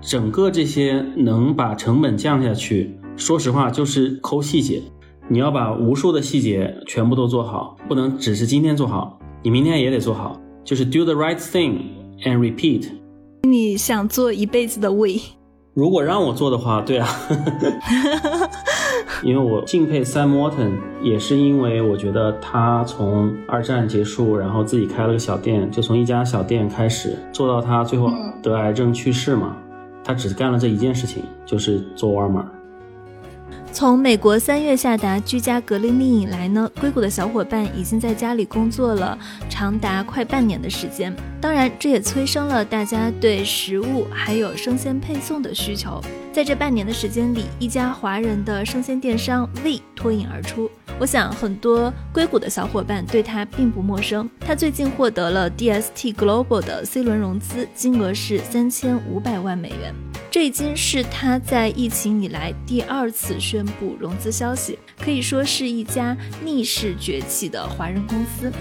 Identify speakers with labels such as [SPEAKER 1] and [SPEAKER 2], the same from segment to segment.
[SPEAKER 1] 整个这些能把成本降下去，说实话就是抠细节。你要把无数的细节全部都做好，不能只是今天做好，你明天也得做好，就是 do the right thing and repeat。
[SPEAKER 2] 你想做一辈子的胃？
[SPEAKER 1] 如果让我做的话，对啊，因为我敬佩 Sam Walton，也是因为我觉得他从二战结束，然后自己开了个小店，就从一家小店开始做到他最后得癌症去世嘛，他只干了这一件事情，就是做沃尔玛。
[SPEAKER 2] 从美国三月下达居家隔离令以来呢，硅谷的小伙伴已经在家里工作了长达快半年的时间。当然，这也催生了大家对食物还有生鲜配送的需求。在这半年的时间里，一家华人的生鲜电商 V 脱颖而出。我想很多硅谷的小伙伴对他并不陌生。他最近获得了 DST Global 的 C 轮融资，金额是三千五百万美元。这已经是他在疫情以来第二次宣布融资消息，可以说是一家逆势崛起的华人公司。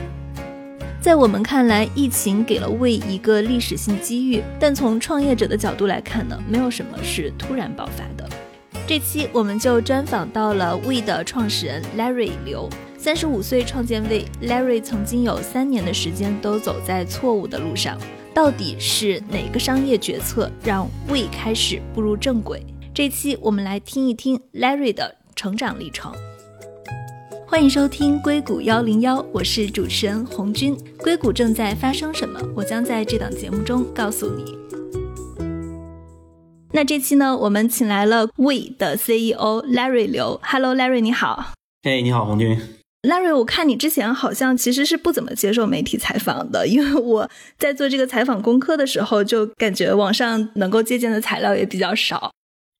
[SPEAKER 2] 在我们看来，疫情给了魏一个历史性机遇，但从创业者的角度来看呢，没有什么是突然爆发的。这期我们就专访到了魏的创始人 Larry 刘，三十五岁创建魏，Larry 曾经有三年的时间都走在错误的路上。到底是哪个商业决策让魏开始步入正轨？这期我们来听一听 Larry 的成长历程。欢迎收听硅谷幺零幺，我是主持人红军。硅谷正在发生什么？我将在这档节目中告诉你。那这期呢，我们请来了 We 的 CEO Larry 刘。Hello，Larry，你好。
[SPEAKER 1] 嘿，你好，红军。
[SPEAKER 2] Larry，我看你之前好像其实是不怎么接受媒体采访的，因为我在做这个采访功课的时候，就感觉网上能够借鉴的材料也比较少。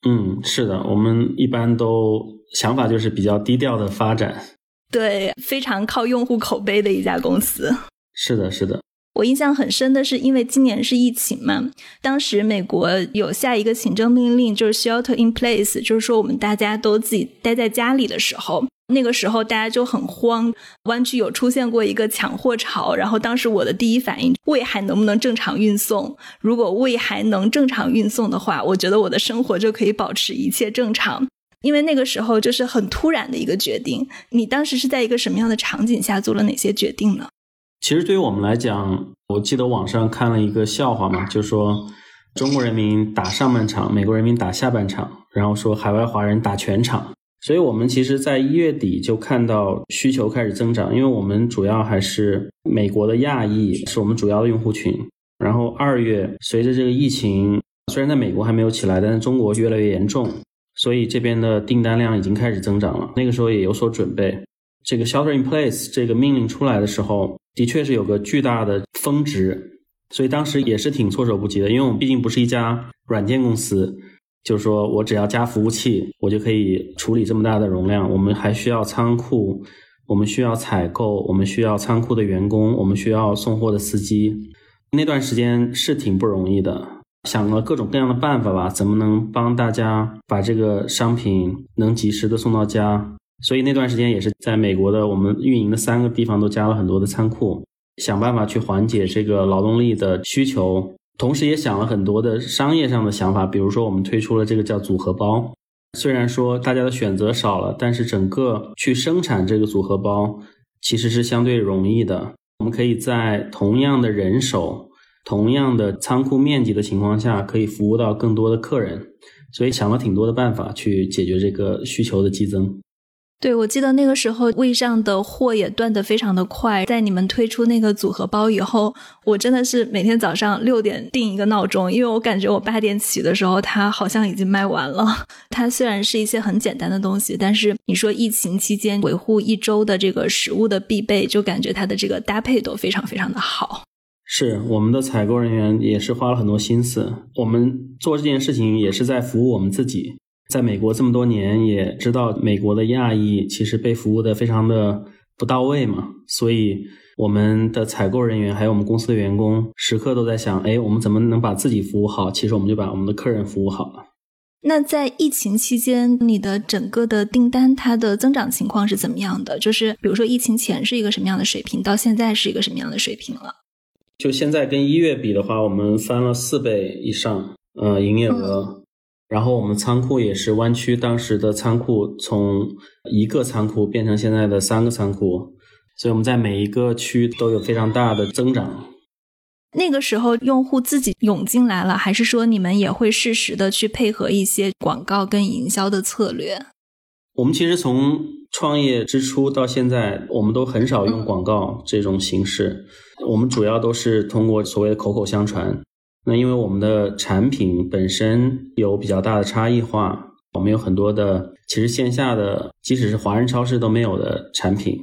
[SPEAKER 1] 嗯，是的，我们一般都想法就是比较低调的发展。
[SPEAKER 2] 对，非常靠用户口碑的一家公司。
[SPEAKER 1] 是的，是的。
[SPEAKER 2] 我印象很深的是，因为今年是疫情嘛，当时美国有下一个行政命令，就是 shelter in place，就是说我们大家都自己待在家里的时候。那个时候大家就很慌，湾区有出现过一个抢货潮，然后当时我的第一反应，胃还能不能正常运送？如果胃还能正常运送的话，我觉得我的生活就可以保持一切正常。因为那个时候就是很突然的一个决定。你当时是在一个什么样的场景下做了哪些决定呢？
[SPEAKER 1] 其实对于我们来讲，我记得网上看了一个笑话嘛，就说中国人民打上半场，美国人民打下半场，然后说海外华人打全场。所以，我们其实，在一月底就看到需求开始增长，因为我们主要还是美国的亚裔是我们主要的用户群。然后二月，随着这个疫情，虽然在美国还没有起来，但是中国越来越严重，所以这边的订单量已经开始增长了。那个时候也有所准备。这个 shelter in place 这个命令出来的时候，的确是有个巨大的峰值，所以当时也是挺措手不及的，因为我们毕竟不是一家软件公司。就是说我只要加服务器，我就可以处理这么大的容量。我们还需要仓库，我们需要采购，我们需要仓库的员工，我们需要送货的司机。那段时间是挺不容易的，想了各种各样的办法吧，怎么能帮大家把这个商品能及时的送到家？所以那段时间也是在美国的我们运营的三个地方都加了很多的仓库，想办法去缓解这个劳动力的需求。同时也想了很多的商业上的想法，比如说我们推出了这个叫组合包。虽然说大家的选择少了，但是整个去生产这个组合包其实是相对容易的。我们可以在同样的人手、同样的仓库面积的情况下，可以服务到更多的客人。所以想了挺多的办法去解决这个需求的激增。
[SPEAKER 2] 对，我记得那个时候胃上的货也断得非常的快。在你们推出那个组合包以后，我真的是每天早上六点定一个闹钟，因为我感觉我八点起的时候，它好像已经卖完了。它虽然是一些很简单的东西，但是你说疫情期间维护一周的这个食物的必备，就感觉它的这个搭配都非常非常的好。
[SPEAKER 1] 是我们的采购人员也是花了很多心思，我们做这件事情也是在服务我们自己。在美国这么多年，也知道美国的亚裔其实被服务的非常的不到位嘛，所以我们的采购人员还有我们公司的员工，时刻都在想，哎，我们怎么能把自己服务好？其实我们就把我们的客人服务好了。
[SPEAKER 2] 那在疫情期间，你的整个的订单它的增长情况是怎么样的？就是比如说疫情前是一个什么样的水平，到现在是一个什么样的水平了？
[SPEAKER 1] 就现在跟一月比的话，我们翻了四倍以上。呃营业额。然后我们仓库也是湾区当时的仓库，从一个仓库变成现在的三个仓库，所以我们在每一个区都有非常大的增长。
[SPEAKER 2] 那个时候用户自己涌进来了，还是说你们也会适时的去配合一些广告跟营销的策略？
[SPEAKER 1] 我们其实从创业之初到现在，我们都很少用广告这种形式，我们主要都是通过所谓的口口相传。那因为我们的产品本身有比较大的差异化，我们有很多的其实线下的，即使是华人超市都没有的产品，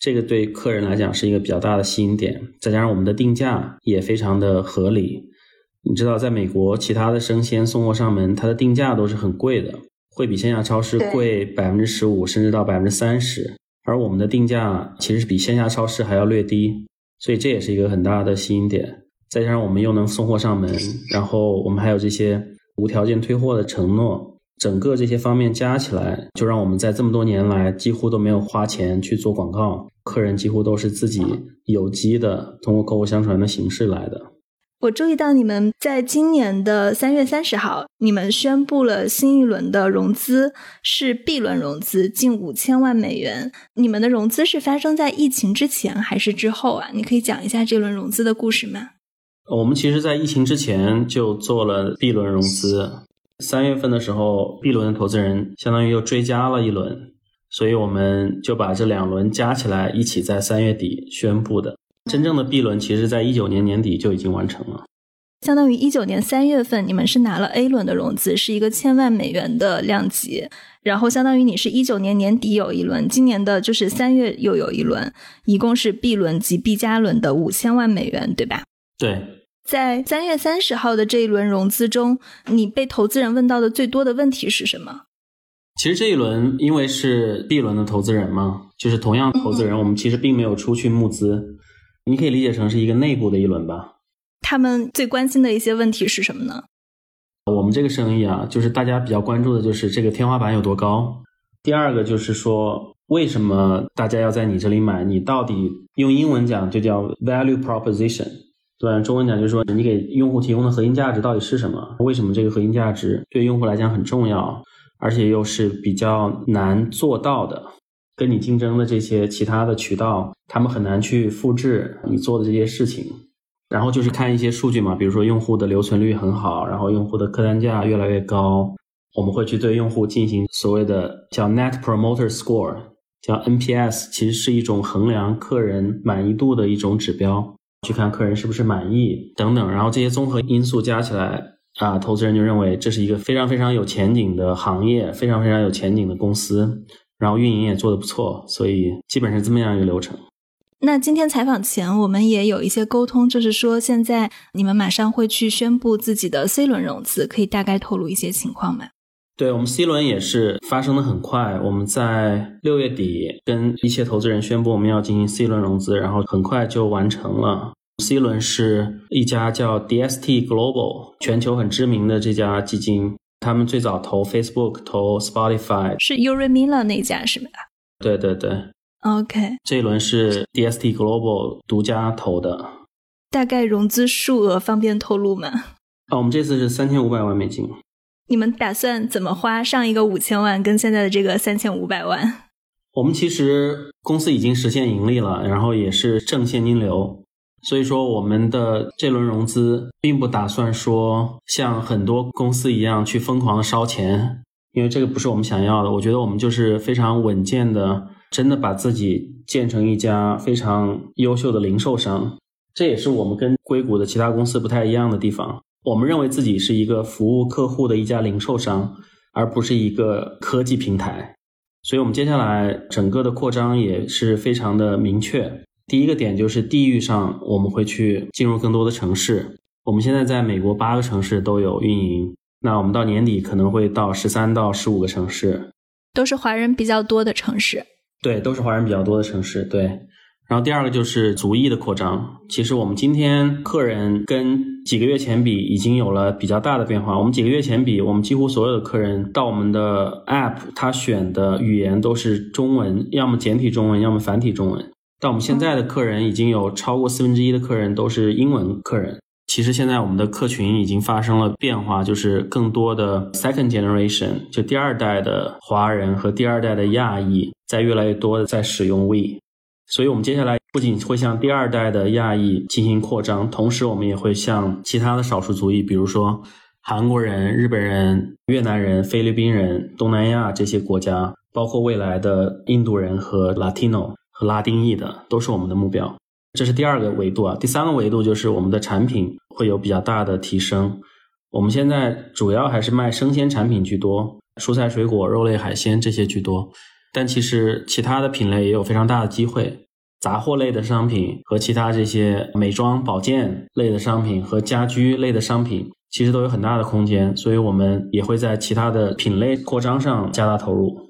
[SPEAKER 1] 这个对客人来讲是一个比较大的吸引点。再加上我们的定价也非常的合理，你知道，在美国其他的生鲜送货上门，它的定价都是很贵的，会比线下超市贵百分之十五甚至到百分之三十，而我们的定价其实是比线下超市还要略低，所以这也是一个很大的吸引点。再加上我们又能送货上门，然后我们还有这些无条件退货的承诺，整个这些方面加起来，就让我们在这么多年来几乎都没有花钱去做广告，客人几乎都是自己有机的，通过口口相传的形式来的。
[SPEAKER 2] 我注意到你们在今年的三月三十号，你们宣布了新一轮的融资是 B 轮融资，近五千万美元。你们的融资是发生在疫情之前还是之后啊？你可以讲一下这轮融资的故事吗？
[SPEAKER 1] 我们其实，在疫情之前就做了 B 轮融资。三月份的时候，B 轮的投资人相当于又追加了一轮，所以我们就把这两轮加起来，一起在三月底宣布的。真正的 B 轮，其实在一九年年底就已经完成了。
[SPEAKER 2] 相当于一九年三月份，你们是拿了 A 轮的融资，是一个千万美元的量级。然后，相当于你是一九年年底有一轮，今年的就是三月又有一轮，一共是 B 轮及 B 加轮的五千万美元，对吧？
[SPEAKER 1] 对。
[SPEAKER 2] 在三月三十号的这一轮融资中，你被投资人问到的最多的问题是什么？
[SPEAKER 1] 其实这一轮因为是 B 轮的投资人嘛，就是同样投资人，我们其实并没有出去募资，你可以理解成是一个内部的一轮吧。
[SPEAKER 2] 他们最关心的一些问题是什么呢？
[SPEAKER 1] 我们这个生意啊，就是大家比较关注的就是这个天花板有多高。第二个就是说，为什么大家要在你这里买？你到底用英文讲就叫 value proposition。对，中文讲就是说，你给用户提供的核心价值到底是什么？为什么这个核心价值对用户来讲很重要，而且又是比较难做到的？跟你竞争的这些其他的渠道，他们很难去复制你做的这些事情。然后就是看一些数据嘛，比如说用户的留存率很好，然后用户的客单价越来越高。我们会去对用户进行所谓的叫 Net Promoter Score，叫 NPS，其实是一种衡量客人满意度的一种指标。去看客人是不是满意等等，然后这些综合因素加起来啊，投资人就认为这是一个非常非常有前景的行业，非常非常有前景的公司，然后运营也做得不错，所以基本是这么样一个流程。
[SPEAKER 2] 那今天采访前我们也有一些沟通，就是说现在你们马上会去宣布自己的 C 轮融资，可以大概透露一些情况吗？
[SPEAKER 1] 对我们 C 轮也是发生的很快，我们在六月底跟一些投资人宣布我们要进行 C 轮融资，然后很快就完成了。C 轮是一家叫 DST Global 全球很知名的这家基金，他们最早投 Facebook、投 Spotify，
[SPEAKER 2] 是 Uri Miller 那家是吧？
[SPEAKER 1] 对对对
[SPEAKER 2] ，OK，
[SPEAKER 1] 这一轮是 DST Global 独家投的，
[SPEAKER 2] 大概融资数额方便透露吗？
[SPEAKER 1] 啊，我们这次是三千五百万美金。
[SPEAKER 2] 你们打算怎么花上一个五千万，跟现在的这个三千五百万？
[SPEAKER 1] 我们其实公司已经实现盈利了，然后也是正现金流，所以说我们的这轮融资并不打算说像很多公司一样去疯狂的烧钱，因为这个不是我们想要的。我觉得我们就是非常稳健的，真的把自己建成一家非常优秀的零售商，这也是我们跟硅谷的其他公司不太一样的地方。我们认为自己是一个服务客户的一家零售商，而不是一个科技平台。所以，我们接下来整个的扩张也是非常的明确。第一个点就是地域上，我们会去进入更多的城市。我们现在在美国八个城市都有运营，那我们到年底可能会到十三到十五个城市，
[SPEAKER 2] 都是华人比较多的城市。
[SPEAKER 1] 对，都是华人比较多的城市。对。然后第二个就是族裔的扩张。其实我们今天客人跟几个月前比已经有了比较大的变化。我们几个月前比，我们几乎所有的客人到我们的 App，他选的语言都是中文，要么简体中文，要么繁体中文。但我们现在的客人已经有超过四分之一的客人都是英文客人。其实现在我们的客群已经发生了变化，就是更多的 second generation，就第二代的华人和第二代的亚裔，在越来越多的在使用 We，所以我们接下来不仅会向第二代的亚裔进行扩张，同时我们也会向其他的少数族裔，比如说韩国人、日本人、越南人、菲律宾人、东南亚这些国家，包括未来的印度人和 Latino 和拉丁裔的，都是我们的目标。这是第二个维度啊，第三个维度就是我们的产品会有比较大的提升。我们现在主要还是卖生鲜产品居多，蔬菜水果、肉类海鲜这些居多，但其实其他的品类也有非常大的机会。杂货类的商品和其他这些美妆保健类的商品和家居类的商品，其实都有很大的空间，所以我们也会在其他的品类扩张上加大投入。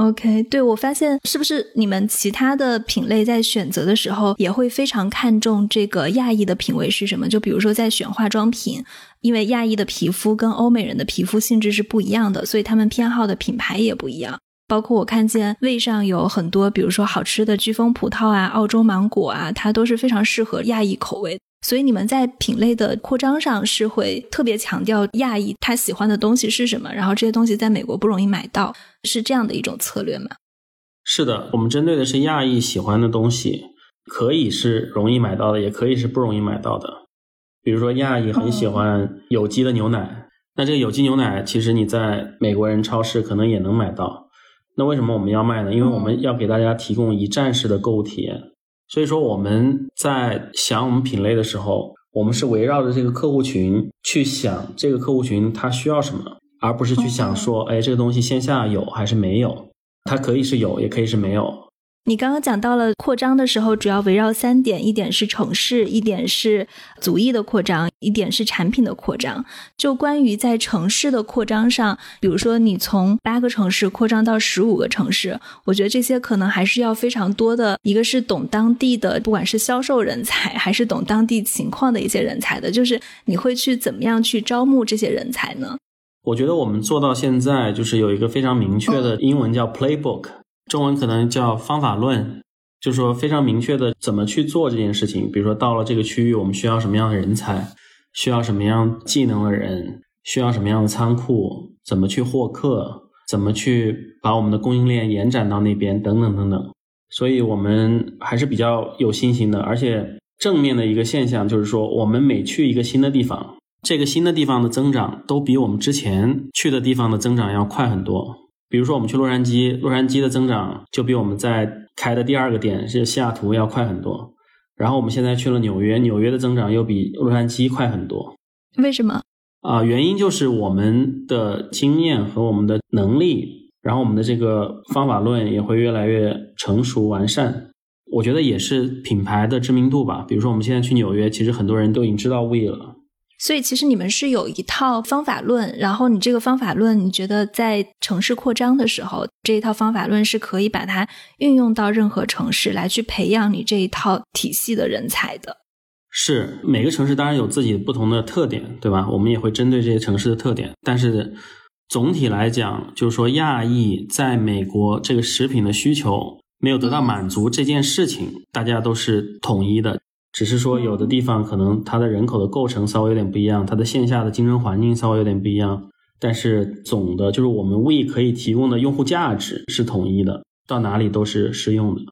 [SPEAKER 2] OK，对我发现是不是你们其他的品类在选择的时候也会非常看重这个亚裔的品味是什么？就比如说在选化妆品，因为亚裔的皮肤跟欧美人的皮肤性质是不一样的，所以他们偏好的品牌也不一样。包括我看见胃上有很多，比如说好吃的飓风葡萄啊、澳洲芒果啊，它都是非常适合亚裔口味。所以你们在品类的扩张上是会特别强调亚裔他喜欢的东西是什么，然后这些东西在美国不容易买到，是这样的一种策略吗？
[SPEAKER 1] 是的，我们针对的是亚裔喜欢的东西，可以是容易买到的，也可以是不容易买到的。比如说亚裔很喜欢有机的牛奶，那这个有机牛奶其实你在美国人超市可能也能买到。那为什么我们要卖呢？因为我们要给大家提供一站式的购物体验。所以说我们在想我们品类的时候，我们是围绕着这个客户群去想这个客户群他需要什么，而不是去想说，哎，这个东西线下有还是没有？它可以是有，也可以是没有。
[SPEAKER 2] 你刚刚讲到了扩张的时候，主要围绕三点：一点是城市，一点是族裔的扩张，一点是产品的扩张。就关于在城市的扩张上，比如说你从八个城市扩张到十五个城市，我觉得这些可能还是要非常多的，一个是懂当地的，不管是销售人才，还是懂当地情况的一些人才的。就是你会去怎么样去招募这些人才呢？
[SPEAKER 1] 我觉得我们做到现在，就是有一个非常明确的英文叫 playbook。中文可能叫方法论，就是说非常明确的怎么去做这件事情。比如说到了这个区域，我们需要什么样的人才，需要什么样技能的人，需要什么样的仓库，怎么去获客，怎么去把我们的供应链延展到那边，等等等等。所以我们还是比较有信心的。而且正面的一个现象就是说，我们每去一个新的地方，这个新的地方的增长都比我们之前去的地方的增长要快很多。比如说，我们去洛杉矶，洛杉矶的增长就比我们在开的第二个点是西雅图要快很多。然后我们现在去了纽约，纽约的增长又比洛杉矶快很多。
[SPEAKER 2] 为什么？
[SPEAKER 1] 啊，原因就是我们的经验和我们的能力，然后我们的这个方法论也会越来越成熟完善。我觉得也是品牌的知名度吧。比如说，我们现在去纽约，其实很多人都已经知道 We 了。
[SPEAKER 2] 所以其实你们是有一套方法论，然后你这个方法论，你觉得在城市扩张的时候，这一套方法论是可以把它运用到任何城市来去培养你这一套体系的人才的。
[SPEAKER 1] 是每个城市当然有自己不同的特点，对吧？我们也会针对这些城市的特点，但是总体来讲，就是说亚裔在美国这个食品的需求没有得到满足这件事情，大家都是统一的。只是说，有的地方可能它的人口的构成稍微有点不一样，它的线下的竞争环境稍微有点不一样，但是总的就是我们 We 可以提供的用户价值是统一的，到哪里都是适用的。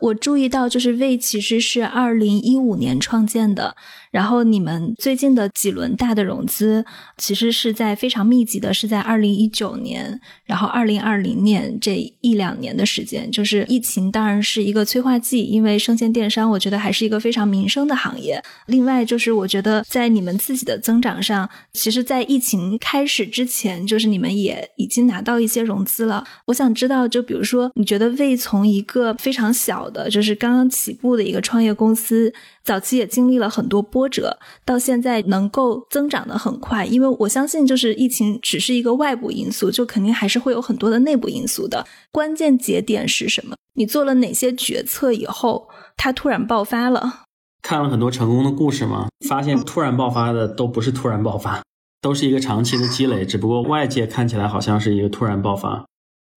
[SPEAKER 2] 我注意到，就是 We 其实是二零一五年创建的。然后你们最近的几轮大的融资，其实是在非常密集的，是在二零一九年，然后二零二零年这一两年的时间，就是疫情当然是一个催化剂，因为生鲜电商我觉得还是一个非常民生的行业。另外就是我觉得在你们自己的增长上，其实，在疫情开始之前，就是你们也已经拿到一些融资了。我想知道，就比如说，你觉得为从一个非常小的，就是刚刚起步的一个创业公司。早期也经历了很多波折，到现在能够增长的很快，因为我相信就是疫情只是一个外部因素，就肯定还是会有很多的内部因素的。关键节点是什么？你做了哪些决策以后，它突然爆发了？
[SPEAKER 1] 看了很多成功的故事嘛，发现突然爆发的都不是突然爆发，都是一个长期的积累，只不过外界看起来好像是一个突然爆发。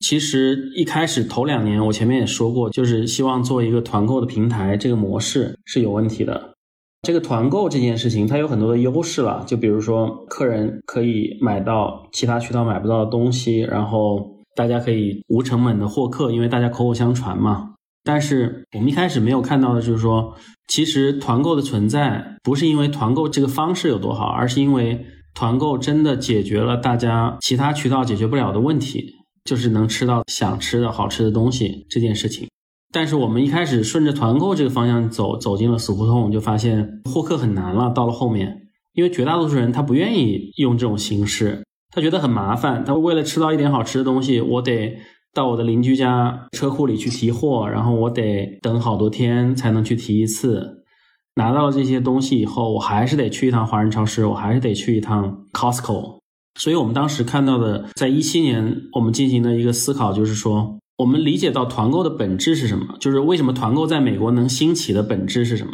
[SPEAKER 1] 其实一开始头两年，我前面也说过，就是希望做一个团购的平台，这个模式是有问题的。这个团购这件事情，它有很多的优势了。就比如说，客人可以买到其他渠道买不到的东西，然后大家可以无成本的获客，因为大家口口相传嘛。但是我们一开始没有看到的就是说，其实团购的存在不是因为团购这个方式有多好，而是因为团购真的解决了大家其他渠道解决不了的问题，就是能吃到想吃的好吃的东西这件事情。但是我们一开始顺着团购这个方向走，走进了死胡同，就发现获客很难了。到了后面，因为绝大多数人他不愿意用这种形式，他觉得很麻烦。他为了吃到一点好吃的东西，我得到我的邻居家车库里去提货，然后我得等好多天才能去提一次。拿到了这些东西以后，我还是得去一趟华人超市，我还是得去一趟 Costco。所以我们当时看到的，在一七年我们进行的一个思考就是说。我们理解到团购的本质是什么？就是为什么团购在美国能兴起的本质是什么？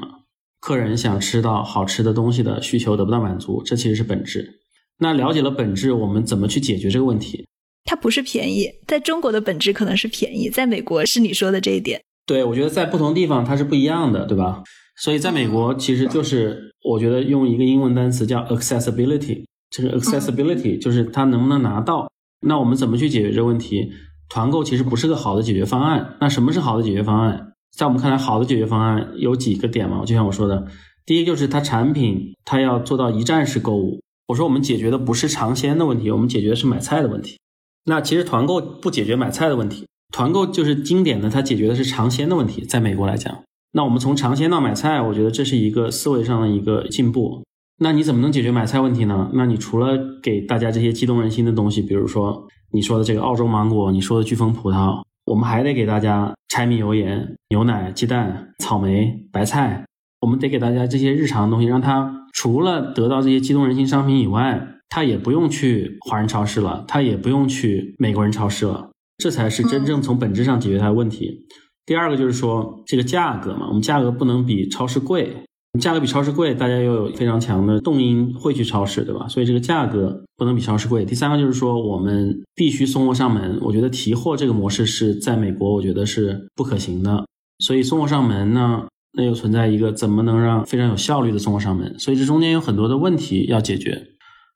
[SPEAKER 1] 客人想吃到好吃的东西的需求得不到满足，这其实是本质。那了解了本质，我们怎么去解决这个问题？
[SPEAKER 2] 它不是便宜，在中国的本质可能是便宜，在美国是你说的这一点。
[SPEAKER 1] 对，我觉得在不同地方它是不一样的，对吧？所以在美国其实就是我觉得用一个英文单词叫 accessibility，就是 accessibility，就是它能不能拿到。那我们怎么去解决这个问题？团购其实不是个好的解决方案。那什么是好的解决方案？在我们看来，好的解决方案有几个点嘛？就像我说的，第一就是它产品它要做到一站式购物。我说我们解决的不是尝鲜的问题，我们解决的是买菜的问题。那其实团购不解决买菜的问题，团购就是经典的，它解决的是尝鲜的问题。在美国来讲，那我们从尝鲜到买菜，我觉得这是一个思维上的一个进步。那你怎么能解决买菜问题呢？那你除了给大家这些激动人心的东西，比如说。你说的这个澳洲芒果，你说的飓风葡萄，我们还得给大家柴米油盐、牛奶、鸡蛋、草莓、白菜，我们得给大家这些日常的东西，让他除了得到这些激动人心商品以外，他也不用去华人超市了，他也不用去美国人超市了，这才是真正从本质上解决他的问题。第二个就是说这个价格嘛，我们价格不能比超市贵。价格比超市贵，大家又有非常强的动因会去超市，对吧？所以这个价格不能比超市贵。第三个就是说，我们必须送货上门。我觉得提货这个模式是在美国，我觉得是不可行的。所以送货上门呢，那又存在一个怎么能让非常有效率的送货上门？所以这中间有很多的问题要解决。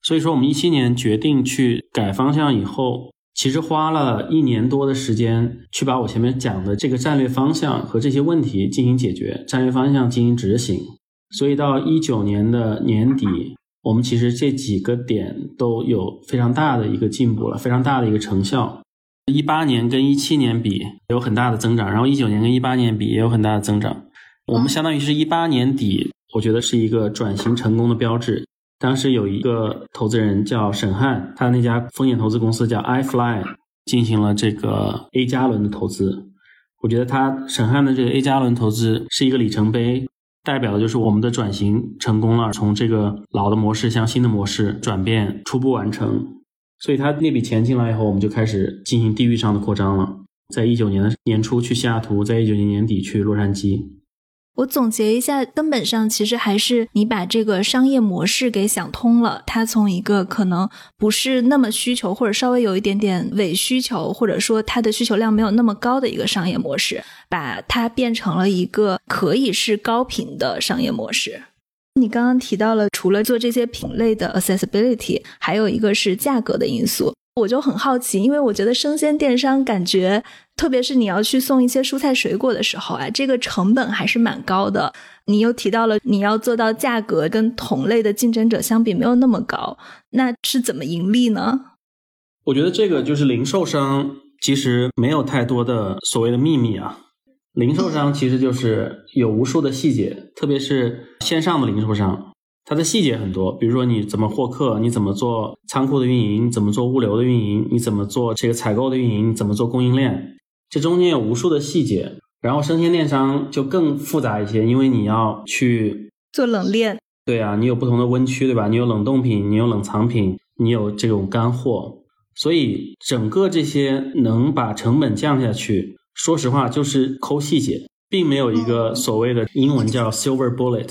[SPEAKER 1] 所以说，我们一七年决定去改方向以后，其实花了一年多的时间去把我前面讲的这个战略方向和这些问题进行解决，战略方向进行执行。所以到一九年的年底，我们其实这几个点都有非常大的一个进步了，非常大的一个成效。一八年跟一七年比有很大的增长，然后一九年跟一八年比也有很大的增长。我们相当于是一八年底，我觉得是一个转型成功的标志。当时有一个投资人叫沈汉，他那家风险投资公司叫 iFly，进行了这个 A 加轮的投资。我觉得他沈汉的这个 A 加轮投资是一个里程碑。代表的就是我们的转型成功了，从这个老的模式向新的模式转变初步完成。所以他那笔钱进来以后，我们就开始进行地域上的扩张了。在一九年的年初去西雅图，在一九年年底去洛杉矶。
[SPEAKER 2] 我总结一下，根本上其实还是你把这个商业模式给想通了。它从一个可能不是那么需求，或者稍微有一点点伪需求，或者说它的需求量没有那么高的一个商业模式，把它变成了一个可以是高频的商业模式。你刚刚提到了，除了做这些品类的 accessibility，还有一个是价格的因素。我就很好奇，因为我觉得生鲜电商感觉，特别是你要去送一些蔬菜水果的时候啊，这个成本还是蛮高的。你又提到了你要做到价格跟同类的竞争者相比没有那么高，那是怎么盈利呢？
[SPEAKER 1] 我觉得这个就是零售商其实没有太多的所谓的秘密啊，零售商其实就是有无数的细节，特别是线上的零售商。它的细节很多，比如说你怎么获客，你怎么做仓库的运营，怎么做物流的运营，你怎么做这个采购的运营，怎么做供应链，这中间有无数的细节。然后生鲜电商就更复杂一些，因为你要去
[SPEAKER 2] 做冷链。
[SPEAKER 1] 对啊，你有不同的温区，对吧？你有冷冻品，你有冷藏品，你有这种干货，所以整个这些能把成本降下去，说实话就是抠细节，并没有一个所谓的英文叫 silver bullet。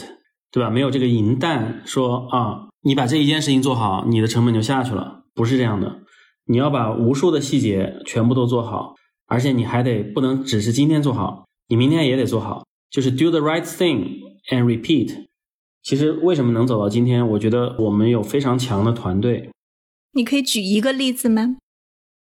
[SPEAKER 1] 对吧？没有这个银弹说啊，你把这一件事情做好，你的成本就下去了，不是这样的。你要把无数的细节全部都做好，而且你还得不能只是今天做好，你明天也得做好，就是 do the right thing and repeat。其实为什么能走到今天？我觉得我们有非常强的团队。
[SPEAKER 2] 你可以举一个例子吗？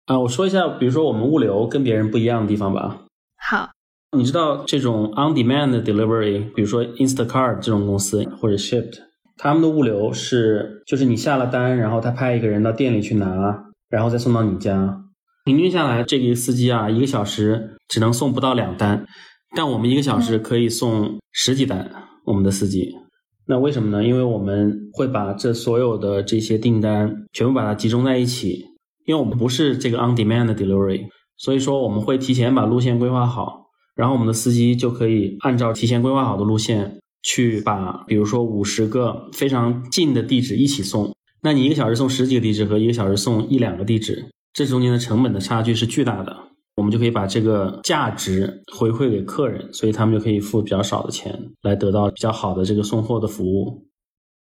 [SPEAKER 1] 啊，我说一下，比如说我们物流跟别人不一样的地方吧。
[SPEAKER 2] 好，
[SPEAKER 1] 你知道这种 on demand delivery，比如说 Instacart 这种公司或者 Shipt，他们的物流是就是你下了单，然后他派一个人到店里去拿，然后再送到你家。平均下来，这个司机啊，一个小时只能送不到两单，但我们一个小时可以送十几单。我们的司机，那为什么呢？因为我们会把这所有的这些订单全部把它集中在一起。因为我们不是这个 on demand delivery，所以说我们会提前把路线规划好，然后我们的司机就可以按照提前规划好的路线去把，比如说五十个非常近的地址一起送。那你一个小时送十几个地址和一个小时送一两个地址，这中间的成本的差距是巨大的。我们就可以把这个价值回馈给客人，所以他们就可以付比较少的钱来得到比较好的这个送货的服务。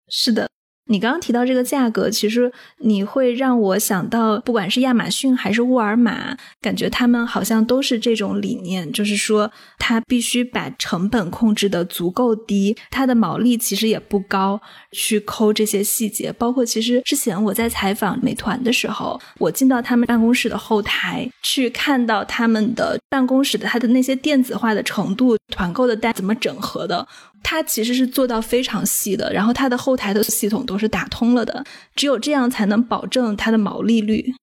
[SPEAKER 2] 是的。你刚刚提到这个价格，其实你会让我想到，不管是亚马逊还是沃尔玛，感觉他们好像都是这种理念，就是说它必须把成本控制的足够低，它的毛利其实也不高，去抠这些细节。包括其实之前我在采访美团的时候，我进到他们办公室的后台，去看到他们的办公室的它的那些电子化的程度，团购的单怎么整合的。它其实是做到非常细的，然后它的后台的系统都是打通了的，只有这样才能保证它的毛利率。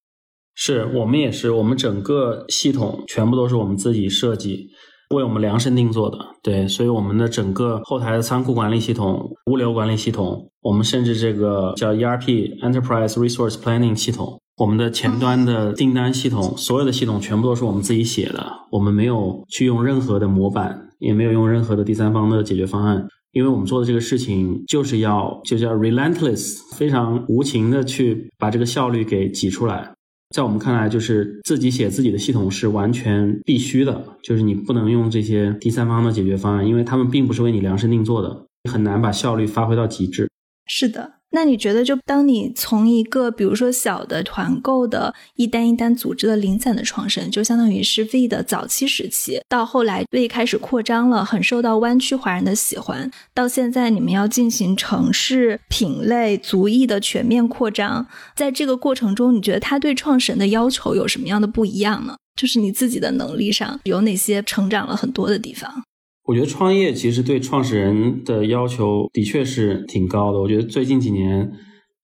[SPEAKER 1] 是我们也是，我们整个系统全部都是我们自己设计，为我们量身定做的。对，所以我们的整个后台的仓库管理系统、物流管理系统，我们甚至这个叫 ERP Enterprise Resource Planning 系统，我们的前端的订单系统，所有的系统全部都是我们自己写的，我们没有去用任何的模板。也没有用任何的第三方的解决方案，因为我们做的这个事情就是要就叫 relentless，非常无情的去把这个效率给挤出来。在我们看来，就是自己写自己的系统是完全必须的，就是你不能用这些第三方的解决方案，因为他们并不是为你量身定做的，很难把效率发挥到极致。
[SPEAKER 2] 是的。那你觉得，就当你从一个比如说小的团购的一单一单组织的零散的创始人，就相当于是 V 的早期时期，到后来 V 开始扩张了，很受到湾区华人的喜欢，到现在你们要进行城市品类族裔的全面扩张，在这个过程中，你觉得他对创始人的要求有什么样的不一样呢？就是你自己的能力上有哪些成长了很多的地方？
[SPEAKER 1] 我觉得创业其实对创始人的要求的确是挺高的。我觉得最近几年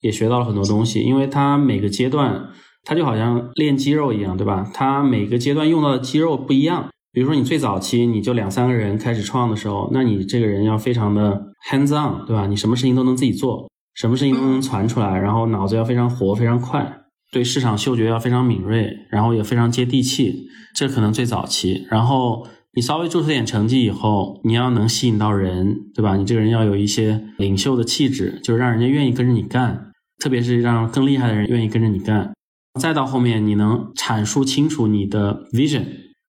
[SPEAKER 1] 也学到了很多东西，因为他每个阶段，他就好像练肌肉一样，对吧？他每个阶段用到的肌肉不一样。比如说你最早期你就两三个人开始创的时候，那你这个人要非常的 hands on，对吧？你什么事情都能自己做，什么事情都能传出来，然后脑子要非常活、非常快，对市场嗅觉要非常敏锐，然后也非常接地气。这可能最早期，然后。你稍微做出点成绩以后，你要能吸引到人，对吧？你这个人要有一些领袖的气质，就是让人家愿意跟着你干，特别是让更厉害的人愿意跟着你干。再到后面，你能阐述清楚你的 vision，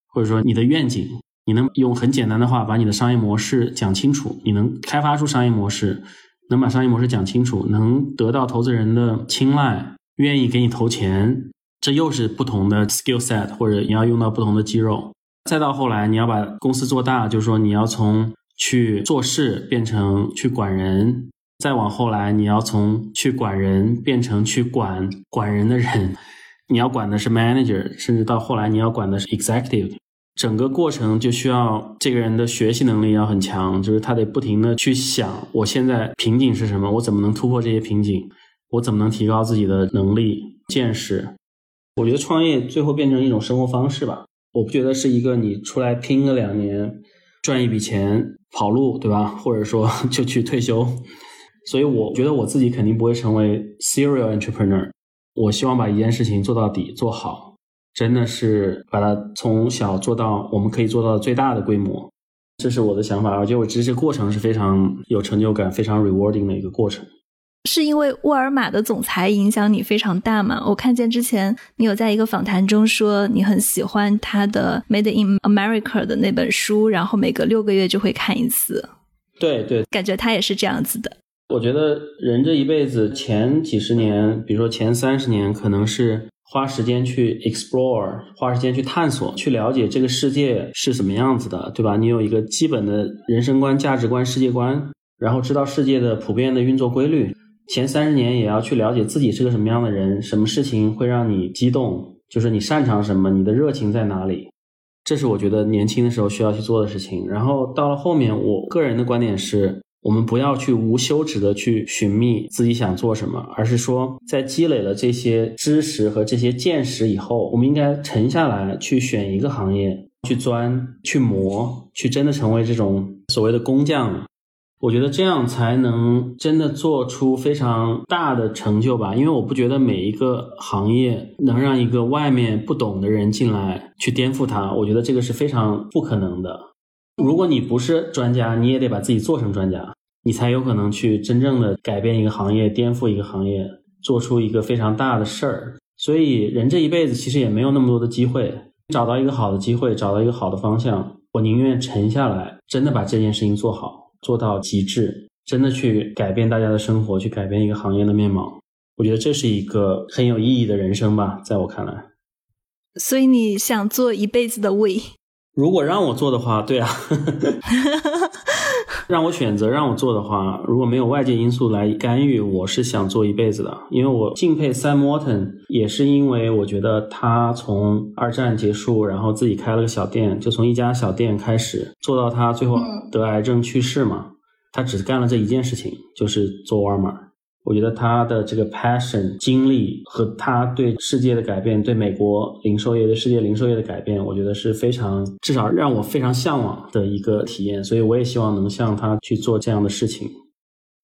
[SPEAKER 1] 或者说你的愿景，你能用很简单的话把你的商业模式讲清楚，你能开发出商业模式，能把商业模式讲清楚，能得到投资人的青睐，愿意给你投钱，这又是不同的 skill set，或者你要用到不同的肌肉。再到后来，你要把公司做大，就是说你要从去做事变成去管人；再往后来，你要从去管人变成去管管人的人。你要管的是 manager，甚至到后来你要管的是 executive。整个过程就需要这个人的学习能力要很强，就是他得不停的去想：我现在瓶颈是什么？我怎么能突破这些瓶颈？我怎么能提高自己的能力、见识？我觉得创业最后变成一种生活方式吧。我不觉得是一个你出来拼个两年，赚一笔钱跑路，对吧？或者说 就去退休。所以我觉得我自己肯定不会成为 serial entrepreneur。我希望把一件事情做到底，做好，真的是把它从小做到我们可以做到最大的规模。这是我的想法，而且我这这过程是非常有成就感、非常 rewarding 的一个过程。
[SPEAKER 2] 是因为沃尔玛的总裁影响你非常大吗？我看见之前你有在一个访谈中说你很喜欢他的《Made in America》的那本书，然后每隔六个月就会看一次。
[SPEAKER 1] 对对，
[SPEAKER 2] 感觉他也是这样子的。
[SPEAKER 1] 我觉得人这一辈子前几十年，比如说前三十年，可能是花时间去 explore，花时间去探索，去了解这个世界是什么样子的，对吧？你有一个基本的人生观、价值观、世界观。然后知道世界的普遍的运作规律。前三十年也要去了解自己是个什么样的人，什么事情会让你激动，就是你擅长什么，你的热情在哪里。这是我觉得年轻的时候需要去做的事情。然后到了后面，我个人的观点是。我们不要去无休止的去寻觅自己想做什么，而是说，在积累了这些知识和这些见识以后，我们应该沉下来去选一个行业去钻、去磨、去真的成为这种所谓的工匠。我觉得这样才能真的做出非常大的成就吧。因为我不觉得每一个行业能让一个外面不懂的人进来去颠覆它，我觉得这个是非常不可能的。如果你不是专家，你也得把自己做成专家，你才有可能去真正的改变一个行业，颠覆一个行业，做出一个非常大的事儿。所以人这一辈子其实也没有那么多的机会，找到一个好的机会，找到一个好的方向，我宁愿沉下来，真的把这件事情做好，做到极致，真的去改变大家的生活，去改变一个行业的面貌。我觉得这是一个很有意义的人生吧，在我看来。
[SPEAKER 2] 所以你想做一辈子的 We？
[SPEAKER 1] 如果让我做的话，对啊，让我选择让我做的话，如果没有外界因素来干预，我是想做一辈子的。因为我敬佩 Sam Walton，也是因为我觉得他从二战结束，然后自己开了个小店，就从一家小店开始做到他最后得癌症去世嘛，他只干了这一件事情，就是做沃尔玛。我觉得他的这个 passion 经历和他对世界的改变，对美国零售业、对世界零售业的改变，我觉得是非常至少让我非常向往的一个体验。所以我也希望能像他去做这样的事情。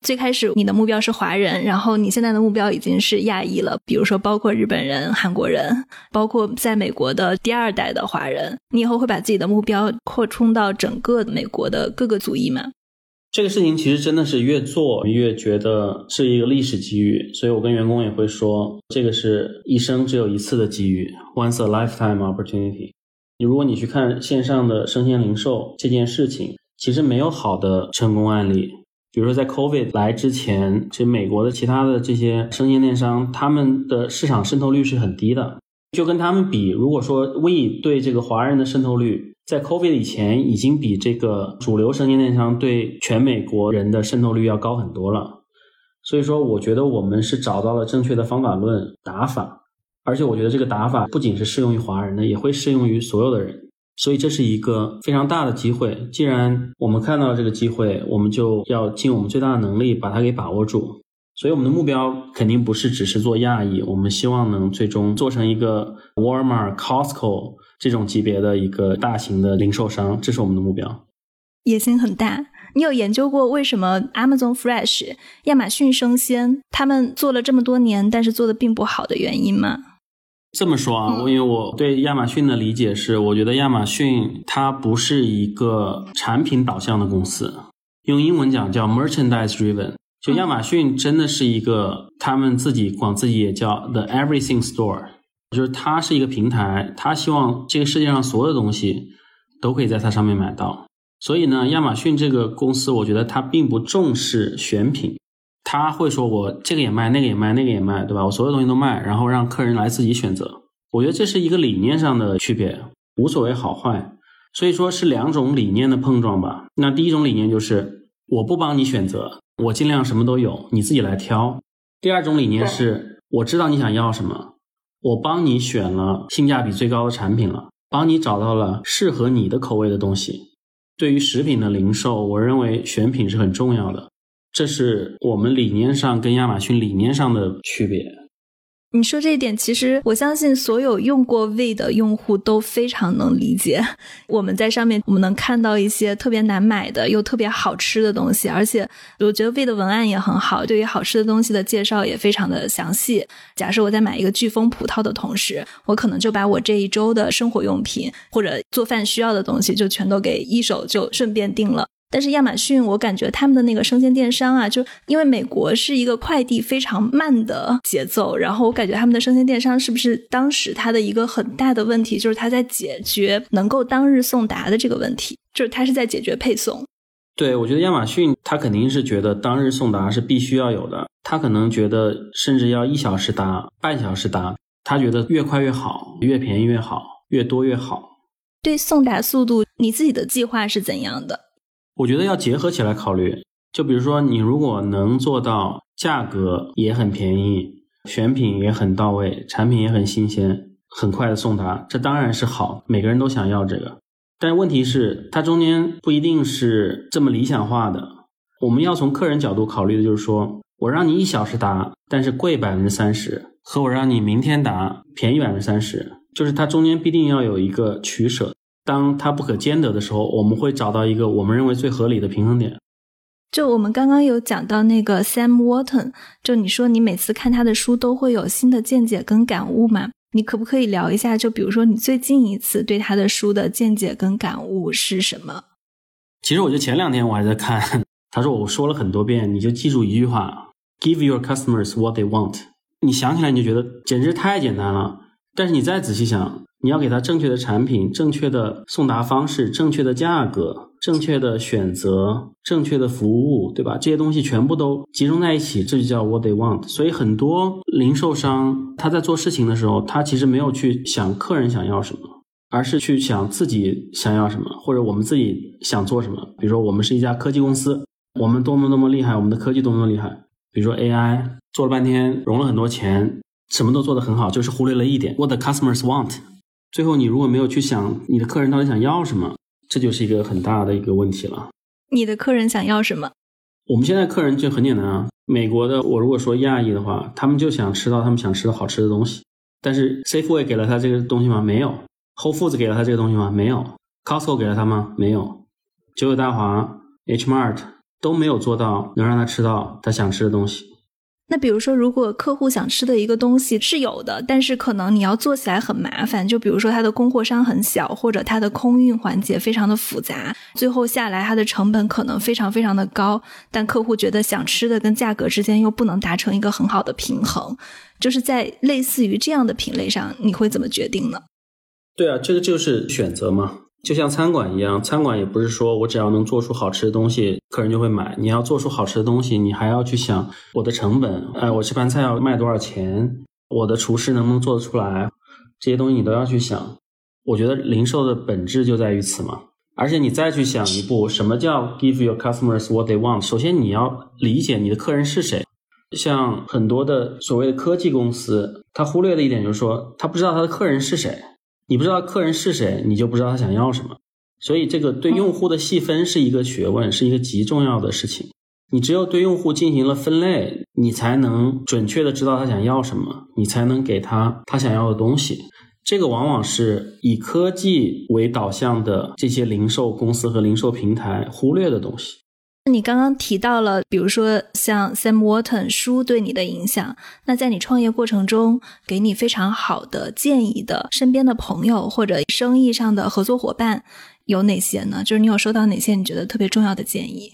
[SPEAKER 2] 最开始你的目标是华人，然后你现在的目标已经是亚裔了，比如说包括日本人、韩国人，包括在美国的第二代的华人。你以后会把自己的目标扩充到整个美国的各个族裔吗？
[SPEAKER 1] 这个事情其实真的是越做越觉得是一个历史机遇，所以我跟员工也会说，这个是一生只有一次的机遇，once a lifetime opportunity。你如果你去看线上的生鲜零售这件事情，其实没有好的成功案例。比如说在 COVID 来之前，其实美国的其他的这些生鲜电商，他们的市场渗透率是很低的，就跟他们比，如果说 We 对这个华人的渗透率。在 COVID 以前，已经比这个主流生鲜电商对全美国人的渗透率要高很多了。所以说，我觉得我们是找到了正确的方法论打法，而且我觉得这个打法不仅是适用于华人的，也会适用于所有的人。所以这是一个非常大的机会。既然我们看到了这个机会，我们就要尽我们最大的能力把它给把握住。所以我们的目标肯定不是只是做亚裔，我们希望能最终做成一个 Walmart、Costco。这种级别的一个大型的零售商，这是我们的目标。
[SPEAKER 2] 野心很大。你有研究过为什么 Amazon Fresh、亚马逊生鲜他们做了这么多年，但是做的并不好的原因吗？
[SPEAKER 1] 这么说啊，我因为我对亚马逊的理解是，我觉得亚马逊它不是一个产品导向的公司，用英文讲叫 merchandise driven。就亚马逊真的是一个，他们自己管自己也叫 the everything store。就是它是一个平台，它希望这个世界上所有的东西都可以在它上面买到。所以呢，亚马逊这个公司，我觉得它并不重视选品，他会说我这个也卖，那个也卖，那个也卖，对吧？我所有东西都卖，然后让客人来自己选择。我觉得这是一个理念上的区别，无所谓好坏。所以说是两种理念的碰撞吧。那第一种理念就是我不帮你选择，我尽量什么都有，你自己来挑。第二种理念是我知道你想要什么。我帮你选了性价比最高的产品了，帮你找到了适合你的口味的东西。对于食品的零售，我认为选品是很重要的，这是我们理念上跟亚马逊理念上的区别。
[SPEAKER 2] 你说这一点，其实我相信所有用过 V 的用户都非常能理解。我们在上面，我们能看到一些特别难买的又特别好吃的东西，而且我觉得 V 的文案也很好，对于好吃的东西的介绍也非常的详细。假设我在买一个飓风葡萄的同时，我可能就把我这一周的生活用品或者做饭需要的东西就全都给一手就顺便订了。但是亚马逊，我感觉他们的那个生鲜电商啊，就因为美国是一个快递非常慢的节奏，然后我感觉他们的生鲜电商是不是当时它的一个很大的问题，就是它在解决能够当日送达的这个问题，就是它是在解决配送。
[SPEAKER 1] 对，我觉得亚马逊它肯定是觉得当日送达是必须要有的，他可能觉得甚至要一小时达、半小时达，他觉得越快越好，越便宜越好，越多越好。
[SPEAKER 2] 对送达速度，你自己的计划是怎样的？
[SPEAKER 1] 我觉得要结合起来考虑。就比如说，你如果能做到价格也很便宜，选品也很到位，产品也很新鲜，很快的送达，这当然是好，每个人都想要这个。但问题是，它中间不一定是这么理想化的。我们要从客人角度考虑的就是说，我让你一小时达，但是贵百分之三十，和我让你明天达，便宜百分之三十，就是它中间必定要有一个取舍。当它不可兼得的时候，我们会找到一个我们认为最合理的平衡点。
[SPEAKER 2] 就我们刚刚有讲到那个 Sam Walton，就你说你每次看他的书都会有新的见解跟感悟嘛？你可不可以聊一下？就比如说你最近一次对他的书的见解跟感悟是什么？
[SPEAKER 1] 其实我就前两天我还在看，他说我说了很多遍，你就记住一句话：Give your customers what they want。你想起来你就觉得简直太简单了，但是你再仔细想。你要给他正确的产品、正确的送达方式、正确的价格、正确的选择、正确的服务，对吧？这些东西全部都集中在一起，这就叫 what they want。所以很多零售商他在做事情的时候，他其实没有去想客人想要什么，而是去想自己想要什么，或者我们自己想做什么。比如说，我们是一家科技公司，我们多么多么厉害，我们的科技多么厉害。比如说 AI，做了半天，融了很多钱，什么都做得很好，就是忽略了一点，what the customers want。最后，你如果没有去想你的客人到底想要什么，这就是一个很大的一个问题了。
[SPEAKER 2] 你的客人想要什么？
[SPEAKER 1] 我们现在客人就很简单啊。美国的，我如果说亚裔的话，他们就想吃到他们想吃的好吃的东西。但是 Safeway 给了他这个东西吗？没有。Whole Foods 给了他这个东西吗？没有。Costco 给了他吗？没有。九九大华、H Mart 都没有做到能让他吃到他想吃的东西。
[SPEAKER 2] 那比如说，如果客户想吃的一个东西是有的，但是可能你要做起来很麻烦，就比如说它的供货商很小，或者它的空运环节非常的复杂，最后下来它的成本可能非常非常的高，但客户觉得想吃的跟价格之间又不能达成一个很好的平衡，就是在类似于这样的品类上，你会怎么决定呢？
[SPEAKER 1] 对啊，这个就是选择嘛。就像餐馆一样，餐馆也不是说我只要能做出好吃的东西，客人就会买。你要做出好吃的东西，你还要去想我的成本，哎，我这盘菜要卖多少钱？我的厨师能不能做得出来？这些东西你都要去想。我觉得零售的本质就在于此嘛。而且你再去想一步，什么叫 give your customers what they want？首先你要理解你的客人是谁。像很多的所谓的科技公司，他忽略的一点就是说，他不知道他的客人是谁。你不知道客人是谁，你就不知道他想要什么。所以，这个对用户的细分是一个学问，是一个极重要的事情。你只有对用户进行了分类，你才能准确的知道他想要什么，你才能给他他想要的东西。这个往往是以科技为导向的这些零售公司和零售平台忽略的东西。
[SPEAKER 2] 你刚刚提到了，比如说像 Sam Walton 书对你的影响，那在你创业过程中给你非常好的建议的身边的朋友或者生意上的合作伙伴有哪些呢？就是你有收到哪些你觉得特别重要的建议？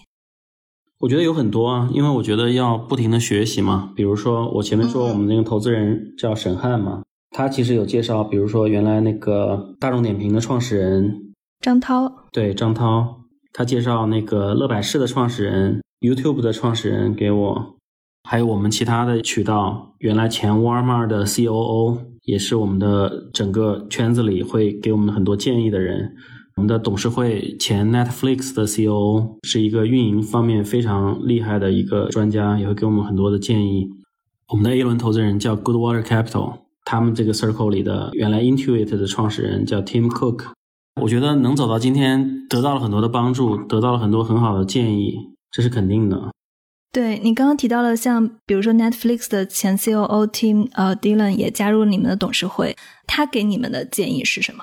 [SPEAKER 1] 我觉得有很多啊，因为我觉得要不停的学习嘛。比如说我前面说我们那个投资人叫沈汉嘛，他其实有介绍，比如说原来那个大众点评的创始人
[SPEAKER 2] 张涛，
[SPEAKER 1] 对张涛。他介绍那个乐百氏的创始人，YouTube 的创始人给我，还有我们其他的渠道，原来前沃尔玛的 COO 也是我们的整个圈子里会给我们很多建议的人。我们的董事会前 Netflix 的 COO 是一个运营方面非常厉害的一个专家，也会给我们很多的建议。我们的 A 轮投资人叫 Goodwater Capital，他们这个 Circle 里的原来 Intuit 的创始人叫 Tim Cook。我觉得能走到今天，得到了很多的帮助，得到了很多很好的建议，这是肯定的。
[SPEAKER 2] 对你刚刚提到了，像比如说 Netflix 的前 COO Tim 呃 Dylan 也加入你们的董事会，他给你们的建议是什么？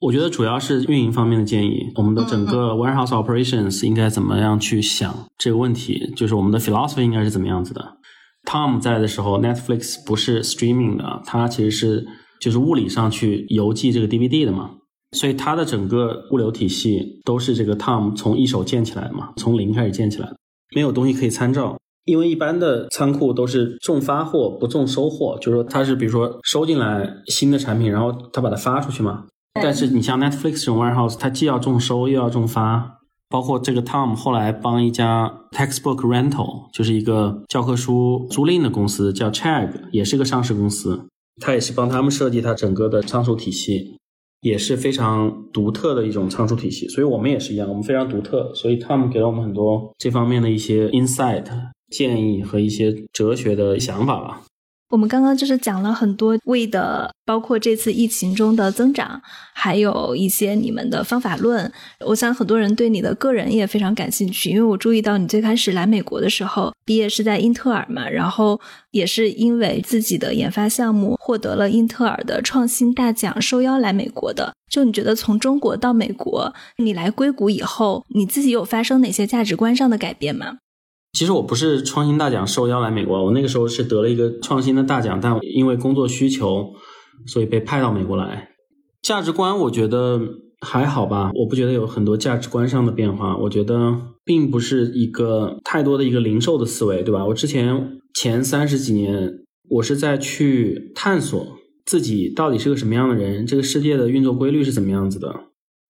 [SPEAKER 1] 我觉得主要是运营方面的建议，我们的整个 warehouse operations 应该怎么样去想这个问题，就是我们的 philosophy 应该是怎么样子的。Tom 在的时候，Netflix 不是 streaming 的，它其实是就是物理上去邮寄这个 DVD 的嘛。所以它的整个物流体系都是这个 Tom 从一手建起来的嘛，从零开始建起来的，没有东西可以参照。因为一般的仓库都是重发货不重收货，就是说它是比如说收进来新的产品，然后它把它发出去嘛。但是你像 Netflix 这种 warehouse，它既要重收又要重发，包括这个 Tom 后来帮一家 textbook rental，就是一个教科书租赁的公司叫 Chag，也是个上市公司，他也是帮他们设计他整个的仓储体系。也是非常独特的一种仓储体系。所以我们也是一样，我们非常独特，所以他们给了我们很多这方面的一些 insight 建议和一些哲学的想法吧。
[SPEAKER 2] 我们刚刚就是讲了很多为的，包括这次疫情中的增长，还有一些你们的方法论。我想很多人对你的个人也非常感兴趣，因为我注意到你最开始来美国的时候，毕业是在英特尔嘛，然后也是因为自己的研发项目获得了英特尔的创新大奖，受邀来美国的。就你觉得从中国到美国，你来硅谷以后，你自己有发生哪些价值观上的改变吗？
[SPEAKER 1] 其实我不是创新大奖受邀来美国，我那个时候是得了一个创新的大奖，但因为工作需求，所以被派到美国来。价值观我觉得还好吧，我不觉得有很多价值观上的变化。我觉得并不是一个太多的一个零售的思维，对吧？我之前前三十几年，我是在去探索自己到底是个什么样的人，这个世界的运作规律是怎么样子的，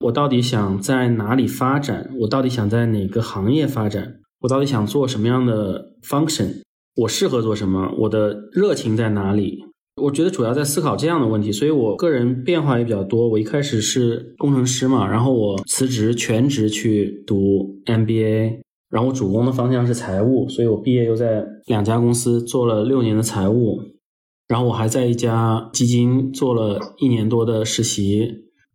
[SPEAKER 1] 我到底想在哪里发展，我到底想在哪个行业发展。我到底想做什么样的 function？我适合做什么？我的热情在哪里？我觉得主要在思考这样的问题，所以我个人变化也比较多。我一开始是工程师嘛，然后我辞职全职去读 MBA，然后我主攻的方向是财务，所以我毕业又在两家公司做了六年的财务，然后我还在一家基金做了一年多的实习，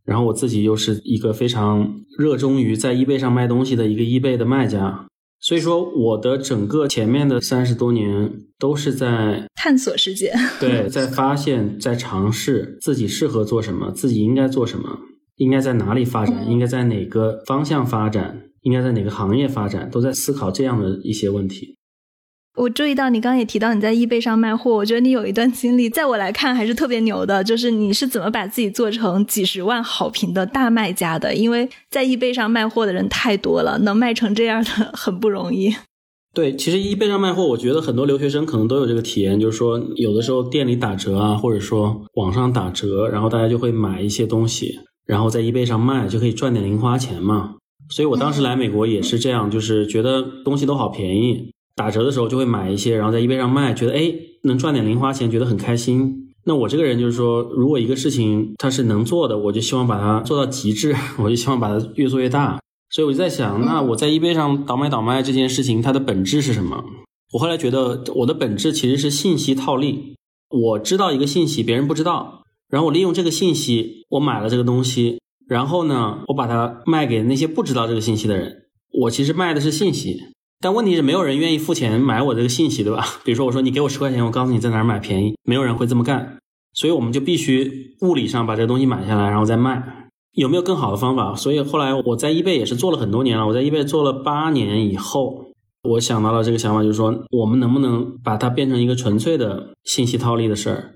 [SPEAKER 1] 然后我自己又是一个非常热衷于在 eBay 上卖东西的一个 eBay 的卖家。所以说，我的整个前面的三十多年都是在
[SPEAKER 2] 探索世界，
[SPEAKER 1] 对，在发现，在尝试自己适合做什么，自己应该做什么，应该在哪里发展，应该在哪个方向发展，应该在哪个行业发展，都在思考这样的一些问题。
[SPEAKER 2] 我注意到你刚刚也提到你在易贝上卖货，我觉得你有一段经历，在我来看还是特别牛的。就是你是怎么把自己做成几十万好评的大卖家的？因为在易贝上卖货的人太多了，能卖成这样的 很不容易。
[SPEAKER 1] 对，其实易贝上卖货，我觉得很多留学生可能都有这个体验，就是说有的时候店里打折啊，或者说网上打折，然后大家就会买一些东西，然后在易贝上卖，就可以赚点零花钱嘛。所以我当时来美国也是这样，就是觉得东西都好便宜。打折的时候就会买一些，然后在 eBay 上卖，觉得哎能赚点零花钱，觉得很开心。那我这个人就是说，如果一个事情它是能做的，我就希望把它做到极致，我就希望把它越做越大。所以我就在想，那我在 eBay 上倒买倒卖这件事情，它的本质是什么？我后来觉得我的本质其实是信息套利。我知道一个信息，别人不知道，然后我利用这个信息，我买了这个东西，然后呢，我把它卖给那些不知道这个信息的人。我其实卖的是信息。但问题是，没有人愿意付钱买我这个信息，对吧？比如说，我说你给我十块钱，我告诉你在哪儿买便宜，没有人会这么干。所以我们就必须物理上把这个东西买下来，然后再卖。有没有更好的方法？所以后来我在易贝也是做了很多年了。我在易贝做了八年以后，我想到了这个想法，就是说，我们能不能把它变成一个纯粹的信息套利的事儿？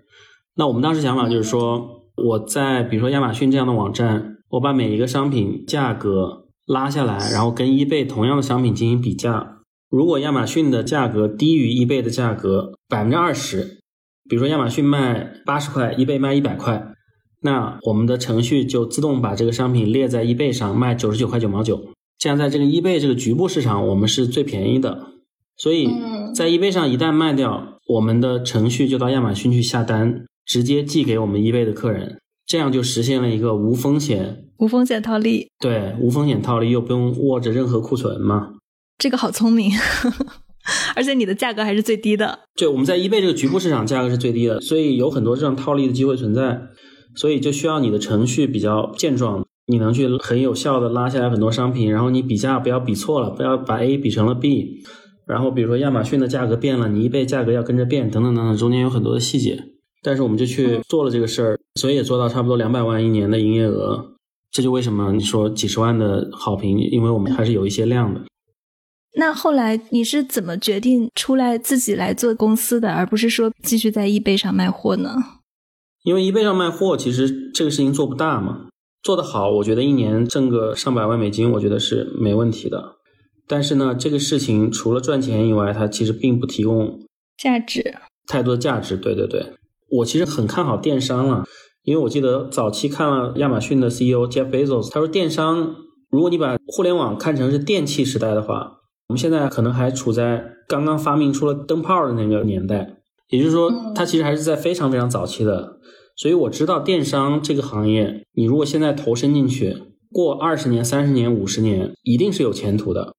[SPEAKER 1] 那我们当时想法就是说，我在比如说亚马逊这样的网站，我把每一个商品价格。拉下来，然后跟易贝同样的商品进行比价。如果亚马逊的价格低于易贝的价格百分之二十，比如说亚马逊卖八十块易贝卖一百块，那我们的程序就自动把这个商品列在易贝上卖九十九块九毛九。这样在这个易贝这个局部市场，我们是最便宜的。所以在易贝上一旦卖掉，我们的程序就到亚马逊去下单，直接寄给我们易贝的客人。这样就实现了一个无风险、
[SPEAKER 2] 无风险套利。
[SPEAKER 1] 对，无风险套利又不用握着任何库存嘛。
[SPEAKER 2] 这个好聪明，而且你的价格还是最低的。
[SPEAKER 1] 对，我们在 eBay 这个局部市场价格是最低的，所以有很多这种套利的机会存在。所以就需要你的程序比较健壮，你能去很有效的拉下来很多商品，然后你比价不要比错了，不要把 A 比成了 B。然后比如说亚马逊的价格变了，你 eBay 价格要跟着变，等等等等，中间有很多的细节。但是我们就去做了这个事儿，所以也做到差不多两百万一年的营业额。这就为什么你说几十万的好评，因为我们还是有一些量的。
[SPEAKER 2] 那后来你是怎么决定出来自己来做公司的，而不是说继续在易贝上卖货呢？
[SPEAKER 1] 因为易贝上卖货，其实这个事情做不大嘛。做得好，我觉得一年挣个上百万美金，我觉得是没问题的。但是呢，这个事情除了赚钱以外，它其实并不提供
[SPEAKER 2] 价值，
[SPEAKER 1] 太多的价值。对对对。我其实很看好电商了，因为我记得早期看了亚马逊的 CEO Jeff Bezos，他说电商，如果你把互联网看成是电器时代的话，我们现在可能还处在刚刚发明出了灯泡的那个年代，也就是说，它其实还是在非常非常早期的。所以我知道电商这个行业，你如果现在投身进去，过二十年、三十年、五十年，一定是有前途的。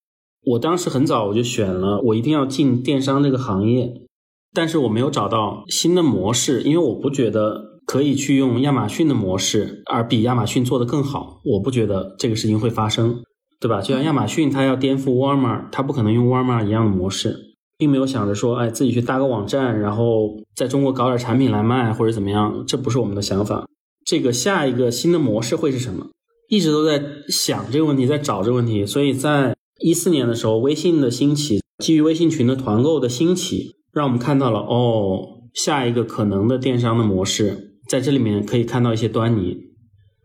[SPEAKER 1] 我当时很早我就选了，我一定要进电商这个行业，但是我没有找到新的模式，因为我不觉得可以去用亚马逊的模式，而比亚马逊做得更好。我不觉得这个事情会发生，对吧？就像亚马逊，它要颠覆沃尔玛，它不可能用沃尔玛一样的模式，并没有想着说，哎，自己去搭个网站，然后在中国搞点产品来卖或者怎么样，这不是我们的想法。这个下一个新的模式会是什么？一直都在想这个问题，在找这个问题，所以在。一四年的时候，微信的兴起，基于微信群的团购的兴起，让我们看到了哦，下一个可能的电商的模式，在这里面可以看到一些端倪。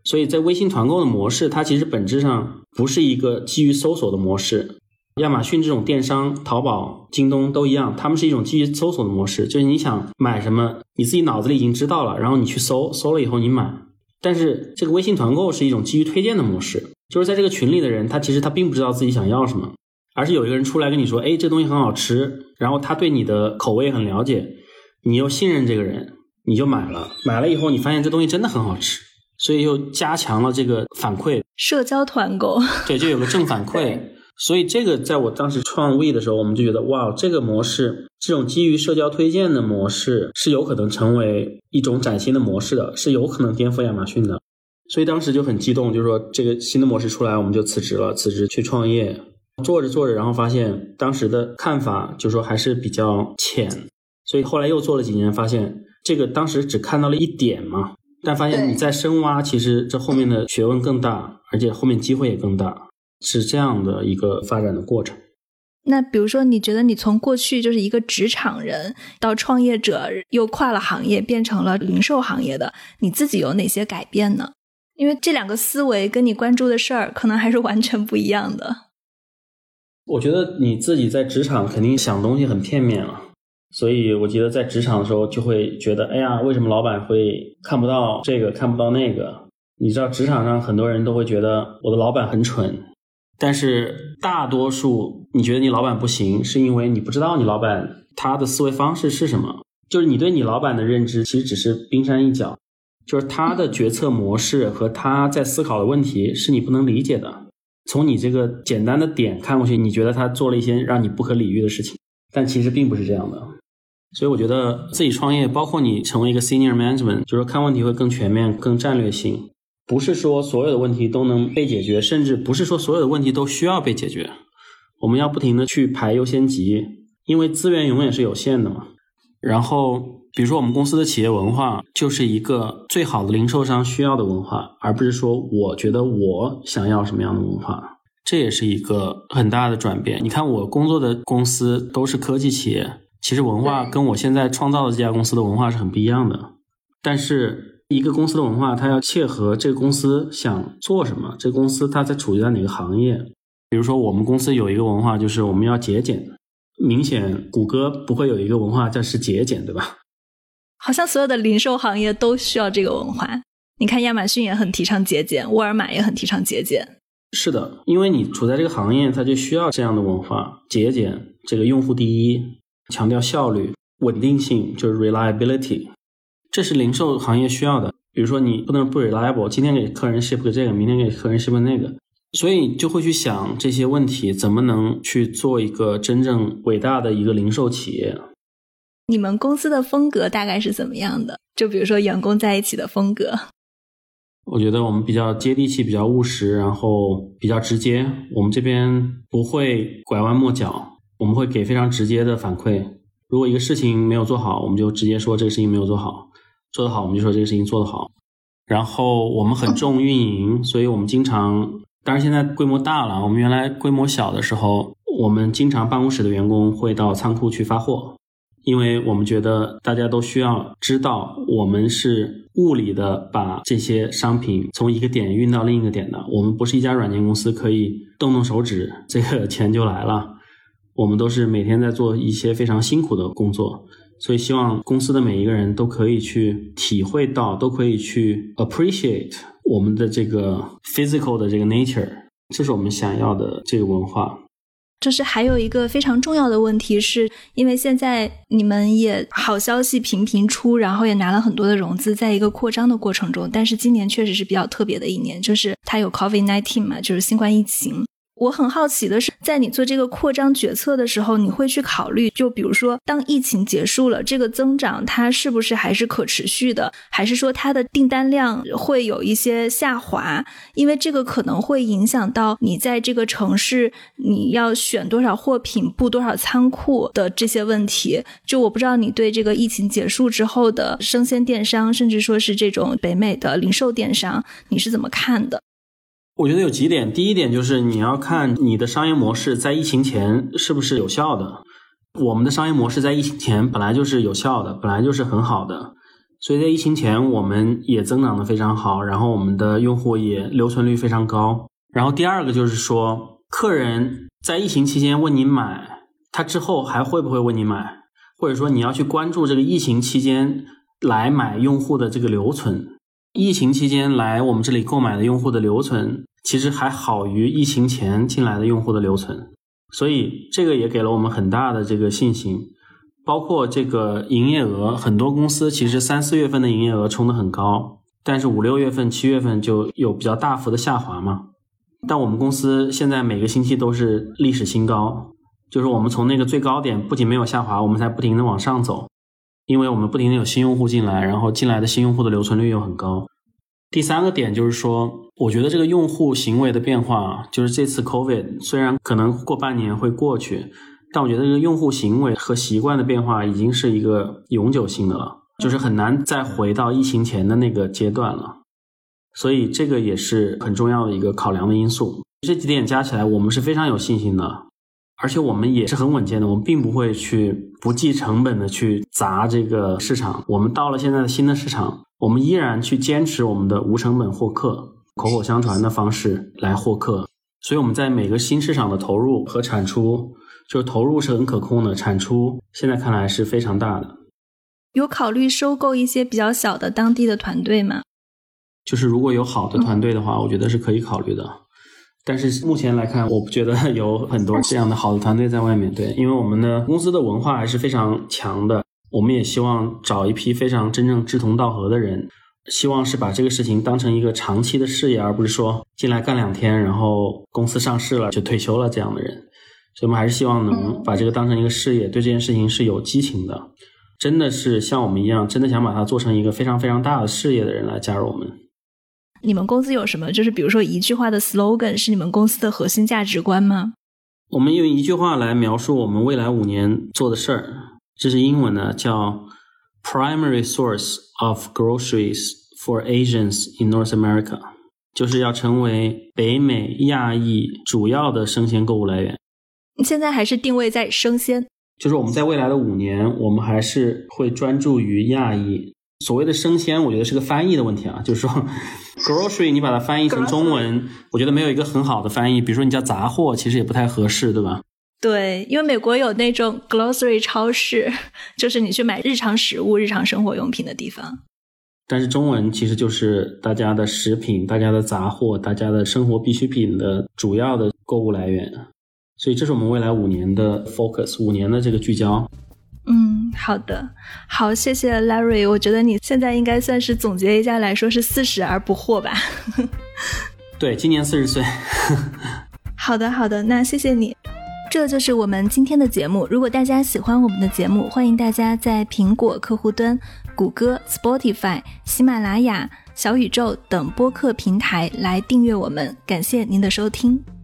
[SPEAKER 1] 所以在微信团购的模式，它其实本质上不是一个基于搜索的模式。亚马逊这种电商，淘宝、京东都一样，他们是一种基于搜索的模式，就是你想买什么，你自己脑子里已经知道了，然后你去搜，搜了以后你买。但是这个微信团购是一种基于推荐的模式。就是在这个群里的人，他其实他并不知道自己想要什么，而是有一个人出来跟你说：“哎，这东西很好吃。”然后他对你的口味很了解，你又信任这个人，你就买了。买了以后，你发现这东西真的很好吃，所以又加强了这个反馈。
[SPEAKER 2] 社交团购，
[SPEAKER 1] 对，就有个正反馈。所以这个在我当时创立的时候，我们就觉得哇，这个模式，这种基于社交推荐的模式是有可能成为一种崭新的模式的，是有可能颠覆亚马逊的。所以当时就很激动，就是说这个新的模式出来，我们就辞职了，辞职去创业。做着做着，然后发现当时的看法就说还是比较浅，所以后来又做了几年，发现这个当时只看到了一点嘛，但发现你再深挖，其实这后面的学问更大，而且后面机会也更大，是这样的一个发展的过程。
[SPEAKER 2] 那比如说，你觉得你从过去就是一个职场人到创业者，又跨了行业变成了零售行业的，你自己有哪些改变呢？因为这两个思维跟你关注的事儿可能还是完全不一样的。
[SPEAKER 1] 我觉得你自己在职场肯定想东西很片面了，所以我觉得在职场的时候就会觉得，哎呀，为什么老板会看不到这个，看不到那个？你知道，职场上很多人都会觉得我的老板很蠢，但是大多数你觉得你老板不行，是因为你不知道你老板他的思维方式是什么，就是你对你老板的认知其实只是冰山一角。就是他的决策模式和他在思考的问题是你不能理解的。从你这个简单的点看过去，你觉得他做了一些让你不可理喻的事情，但其实并不是这样的。所以我觉得自己创业，包括你成为一个 senior management，就是看问题会更全面、更战略性。不是说所有的问题都能被解决，甚至不是说所有的问题都需要被解决。我们要不停的去排优先级，因为资源永远是有限的嘛。然后。比如说，我们公司的企业文化就是一个最好的零售商需要的文化，而不是说我觉得我想要什么样的文化。这也是一个很大的转变。你看，我工作的公司都是科技企业，其实文化跟我现在创造的这家公司的文化是很不一样的。但是，一个公司的文化，它要切合这个公司想做什么，这个公司它在处于在哪个行业。比如说，我们公司有一个文化，就是我们要节俭。明显，谷歌不会有一个文化叫是节俭，对吧？
[SPEAKER 2] 好像所有的零售行业都需要这个文化。你看，亚马逊也很提倡节俭，沃尔玛也很提倡节俭。
[SPEAKER 1] 是的，因为你处在这个行业，它就需要这样的文化：节俭，这个用户第一，强调效率、稳定性，就是 reliability。这是零售行业需要的。比如说，你不能不 reliable，今天给客人 ship 个这个，明天给客人 ship 那个，所以就会去想这些问题，怎么能去做一个真正伟大的一个零售企业。
[SPEAKER 2] 你们公司的风格大概是怎么样的？就比如说员工在一起的风格。
[SPEAKER 1] 我觉得我们比较接地气，比较务实，然后比较直接。我们这边不会拐弯抹角，我们会给非常直接的反馈。如果一个事情没有做好，我们就直接说这个事情没有做好；做得好，我们就说这个事情做得好。然后我们很重运营，所以我们经常，当然现在规模大了。我们原来规模小的时候，我们经常办公室的员工会到仓库去发货。因为我们觉得大家都需要知道，我们是物理的把这些商品从一个点运到另一个点的。我们不是一家软件公司，可以动动手指，这个钱就来了。我们都是每天在做一些非常辛苦的工作，所以希望公司的每一个人都可以去体会到，都可以去 appreciate 我们的这个 physical 的这个 nature，这是我们想要的这个文化。
[SPEAKER 2] 就是还有一个非常重要的问题，是因为现在你们也好消息频频出，然后也拿了很多的融资，在一个扩张的过程中。但是今年确实是比较特别的一年，就是它有 COVID-19 嘛，就是新冠疫情。我很好奇的是，在你做这个扩张决策的时候，你会去考虑，就比如说，当疫情结束了，这个增长它是不是还是可持续的，还是说它的订单量会有一些下滑？因为这个可能会影响到你在这个城市你要选多少货品、布多少仓库的这些问题。就我不知道你对这个疫情结束之后的生鲜电商，甚至说是这种北美的零售电商，你是怎么看的？
[SPEAKER 1] 我觉得有几点，第一点就是你要看你的商业模式在疫情前是不是有效的。我们的商业模式在疫情前本来就是有效的，本来就是很好的，所以在疫情前我们也增长的非常好，然后我们的用户也留存率非常高。然后第二个就是说，客人在疫情期间问你买，他之后还会不会问你买？或者说你要去关注这个疫情期间来买用户的这个留存，疫情期间来我们这里购买的用户的留存。其实还好于疫情前进来的用户的留存，所以这个也给了我们很大的这个信心。包括这个营业额，很多公司其实三四月份的营业额冲得很高，但是五六月份、七月份就有比较大幅的下滑嘛。但我们公司现在每个星期都是历史新高，就是我们从那个最高点不仅没有下滑，我们在不停的往上走，因为我们不停的有新用户进来，然后进来的新用户的留存率又很高。第三个点就是说，我觉得这个用户行为的变化，就是这次 COVID 虽然可能过半年会过去，但我觉得这个用户行为和习惯的变化已经是一个永久性的了，就是很难再回到疫情前的那个阶段了。所以这个也是很重要的一个考量的因素。这几点加起来，我们是非常有信心的，而且我们也是很稳健的，我们并不会去不计成本的去砸这个市场。我们到了现在的新的市场。我们依然去坚持我们的无成本获客、口口相传的方式来获客，所以我们在每个新市场的投入和产出，就投入是很可控的，产出现在看来是非常大的。
[SPEAKER 2] 有考虑收购一些比较小的当地的团队吗？
[SPEAKER 1] 就是如果有好的团队的话，我觉得是可以考虑的。但是目前来看，我不觉得 有很多这样的好的团队在外面。对，因为我们的公司的文化还是非常强的。我们也希望找一批非常真正志同道合的人，希望是把这个事情当成一个长期的事业，而不是说进来干两天，然后公司上市了就退休了这样的人。所以，我们还是希望能把这个当成一个事业，对这件事情是有激情的，真的是像我们一样，真的想把它做成一个非常非常大的事业的人来加入我们。
[SPEAKER 2] 你们公司有什么？就是比如说一句话的 slogan 是你们公司的核心价值观吗？
[SPEAKER 1] 我们用一句话来描述我们未来五年做的事儿。这是英文的，叫 primary source of groceries for Asians in North America，就是要成为北美亚裔主要的生鲜购物来源。
[SPEAKER 2] 现在还是定位在生鲜，
[SPEAKER 1] 就是我们在未来的五年，我们还是会专注于亚裔。所谓的生鲜，我觉得是个翻译的问题啊，就是说 grocery 你把它翻译成中文，我觉得没有一个很好的翻译。比如说你叫杂货，其实也不太合适，对吧？
[SPEAKER 2] 对，因为美国有那种 grocery 超市，就是你去买日常食物、日常生活用品的地方。
[SPEAKER 1] 但是中文其实就是大家的食品、大家的杂货、大家的生活必需品的主要的购物来源。所以这是我们未来五年的 focus，五年的这个聚焦。
[SPEAKER 2] 嗯，好的，好，谢谢 Larry。我觉得你现在应该算是总结一下来说是四十而不惑吧？
[SPEAKER 1] 对，今年四十岁。
[SPEAKER 2] 好的，好的，那谢谢你。这就是我们今天的节目。如果大家喜欢我们的节目，欢迎大家在苹果客户端、谷歌、Spotify、喜马拉雅、小宇宙等播客平台来订阅我们。感谢您的收听。